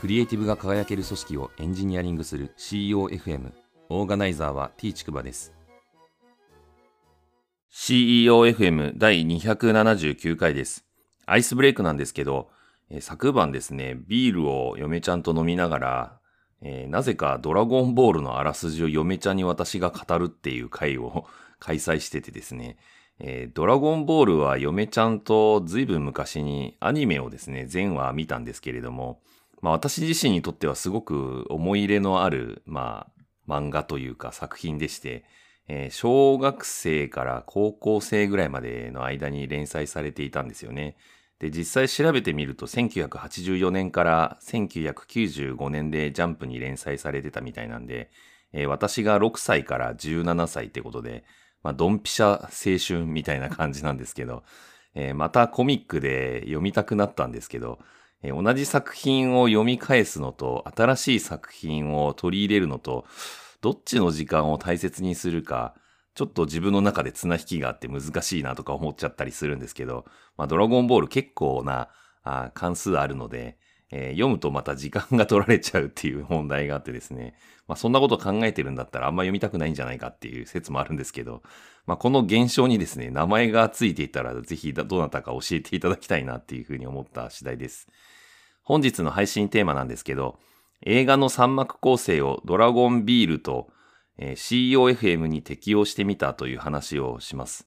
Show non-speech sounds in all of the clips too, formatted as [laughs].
クリエイティブが輝ける組織をエンジニアリングする CEOFM オーガナイザーは T ちくばです。CEOFM 第279回です。アイスブレイクなんですけど、え昨晩ですねビールを嫁ちゃんと飲みながら、えーなぜかドラゴンボールのあらすじを嫁ちゃんに私が語るっていう回を [laughs] 開催しててですね、えードラゴンボールは嫁ちゃんとずいぶん昔にアニメをですね、前話見たんですけれども、まあ私自身にとってはすごく思い入れのある、まあ漫画というか作品でして、えー小学生から高校生ぐらいまでの間に連載されていたんですよね。で、実際調べてみると1984年から1995年でジャンプに連載されてたみたいなんで、えー私が6歳から17歳ってことで、まあ、ドンピシャ青春みたいな感じなんですけど、えーまたコミックで読みたくなったんですけど、えー同じ作品を読み返すのと、新しい作品を取り入れるのと、どっちの時間を大切にするか、ちょっと自分の中で綱引きがあって難しいなとか思っちゃったりするんですけど、まあ、ドラゴンボール結構なあ関数あるので、えー読むとまた時間が取られちゃうっていう問題があってですね、まあ、そんなこと考えてるんだったらあんま読みたくないんじゃないかっていう説もあるんですけど、まあ、この現象にですね、名前がついていたらぜひどなたか教えていただきたいなっていうふうに思った次第です。本日の配信テーマなんですけど、映画の三幕構成をドラゴンビールと、えー COFM に適用してみたという話をします。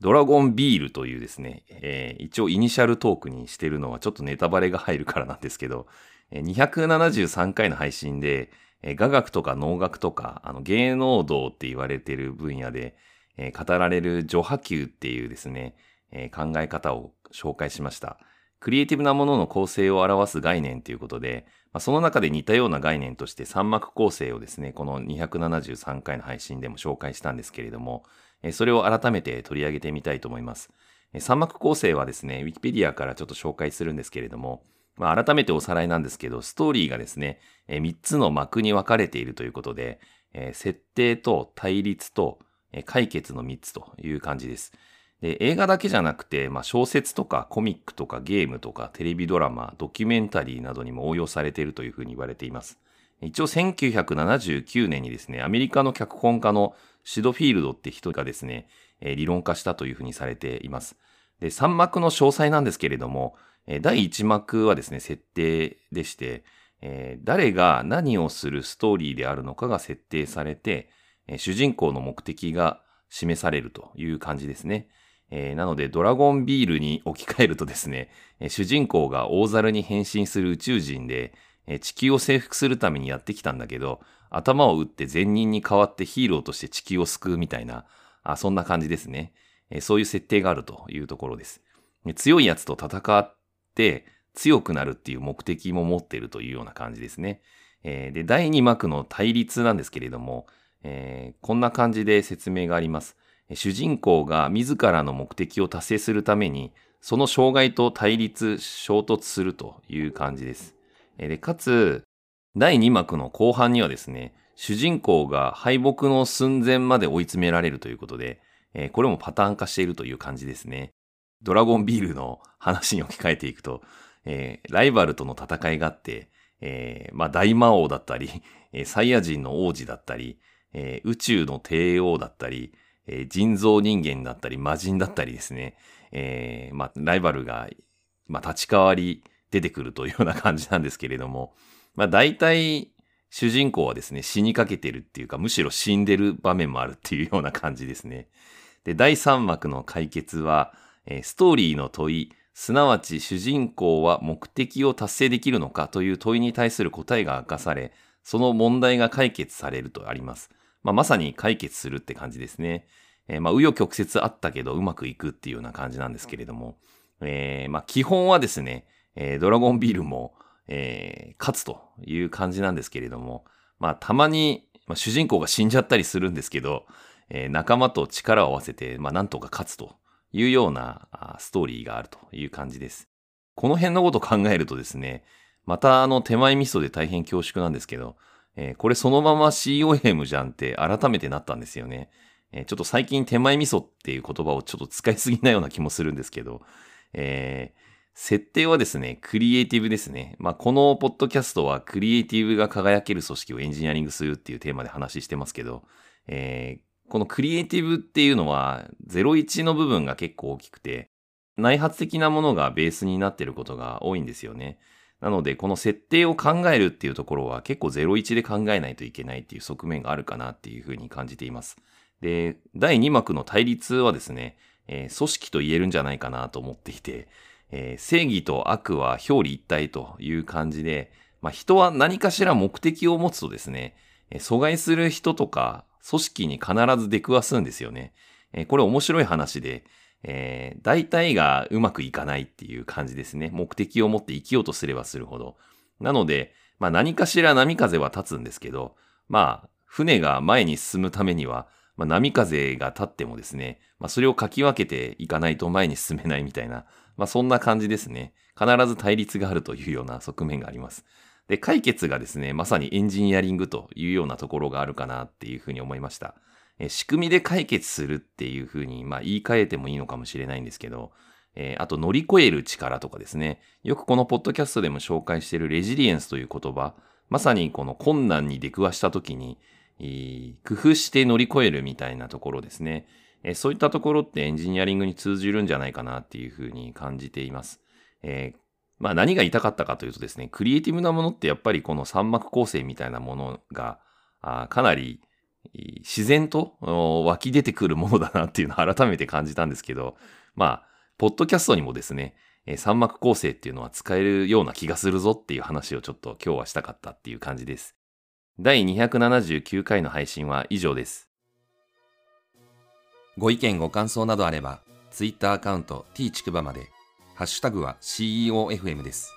ドラゴンビールというですね、えー一応イニシャルトークにしてるのはちょっとネタバレが入るからなんですけど、273回の配信で、えー雅楽とか能楽とか、あの芸能道って言われてる分野で、え語られる序波球っていうですね、え考え方を紹介しました。クリエイティブなものの構成を表す概念ということで、まあ、その中で似たような概念として三幕構成をですね、この273回の配信でも紹介したんですけれども、それを改めて取り上げてみたいと思います。三幕構成はですね、ウィキペディアからちょっと紹介するんですけれども、まあ、改めておさらいなんですけど、ストーリーがですね、え3つの幕に分かれているということで、設定と対立と、解決の3つという感じです。で映画だけじゃなくて、まあ、小説とかコミックとかゲームとかテレビドラマ、ドキュメンタリーなどにも応用されているというふうに言われています。一応1979年にですね、アメリカの脚本家のシドフィールドって人がですね、えー理論化したというふうにされています。で、3幕の詳細なんですけれども、えー第1幕はですね、設定でして、えー誰が何をするストーリーであるのかが設定されて、えー主人公の目的が示されるという感じですね。えーなので、ドラゴンビールに置き換えるとですね、えー主人公が大猿に変身する宇宙人で、えー地球を征服するためにやってきたんだけど、頭を打って善人に代わってヒーローとして地球を救うみたいな、あそんな感じですね、えーそういう設定があるというところです。で強いやつと戦って強くなるっていう目的も持っているというような感じですね。えーで、第2幕の対立なんですけれども、えーこんな感じで説明があります。主人公が自らの目的を達成するために、その障害と対立、衝突するという感じです。で、かつ、第2幕の後半にはですね、主人公が敗北の寸前まで追い詰められるということで、これもパターン化しているという感じですね。ドラゴンビールの話に置き換えていくと、えーライバルとの戦いがあって、えーまあ大魔王だったり、サイヤ人の王子だったり、えー宇宙の帝王だったり、えー人造人間だったり、魔人だったりですね、えーまあライバルが、まあ立ち代わり出てくるというような感じなんですけれども、[laughs] まあ大体主人公はですね、死にかけてるっていうか、むしろ死んでる場面もあるっていうような感じですね。で、第3幕の解決は、えーストーリーの問い、すなわち主人公は目的を達成できるのかという問いに対する答えが明かされ、その問題が解決されるとあります。まあ、まさに解決するって感じですね。えーまあ、紆余曲折あったけどうまくいくっていうような感じなんですけれども、えーまあ、基本はですね、えードラゴンビールも、えー勝つという感じなんですけれども、まあ、たまに、まあ、主人公が死んじゃったりするんですけど、えー仲間と力を合わせて、まあ、なんとか勝つというようなあストーリーがあるという感じです。この辺のことを考えるとですね、またあの手前味噌で大変恐縮なんですけど、えーこれそのまま COM じゃんって改めてなったんですよね。えーちょっと最近手前味噌っていう言葉をちょっと使いすぎなような気もするんですけど、えー設定はですね、クリエイティブですね。まあ、このポッドキャストはクリエイティブが輝ける組織をエンジニアリングするっていうテーマで話してますけど、えー、このクリエイティブっていうのは01の部分が結構大きくて、内発的なものがベースになってることが多いんですよね。なので、この設定を考えるっていうところは結構01で考えないといけないっていう側面があるかなっていうふうに感じています。で、第2幕の対立はですね、えー、組織と言えるんじゃないかなと思っていて、えー、正義と悪は表裏一体という感じで、まあ、人は何かしら目的を持つとですね、えー、阻害する人とか組織に必ず出くわすんですよね。え、これ面白い話で、えー、大体がうまくいかないっていう感じですね。目的を持って生きようとすればするほど。なので、まあ何かしら波風は立つんですけど、まあ船が前に進むためには、まあ、波風が立ってもですね、まあ、それをかき分けていかないと前に進めないみたいな、まあ、そんな感じですね。必ず対立があるというような側面があります。で、解決がですね、まさにエンジニアリングというようなところがあるかなっていうふうに思いました。え仕組みで解決するっていうふうに、まあ、言い換えてもいいのかもしれないんですけど、えー、あと乗り越える力とかですね、よくこのポッドキャストでも紹介しているレジリエンスという言葉、まさにこの困難に出くわした時に、工夫して乗り越えるみたいなところですね。えそういったところってエンジニアリングに通じるんじゃないかなっていうふうに感じています。えー、まあ何が言いたかったかというとですね、クリエイティブなものってやっぱりこの三幕構成みたいなものがあかなり自然と湧き出てくるものだなっていうのを改めて感じたんですけど、まあ、ポッドキャストにもですね、三幕構成っていうのは使えるような気がするぞっていう話をちょっと今日はしたかったっていう感じです。第279回の配信は以上です。ご意見ご感想などあれば、Twitter アカウント t ちくばまで、ハッシュタグは CEOFM です。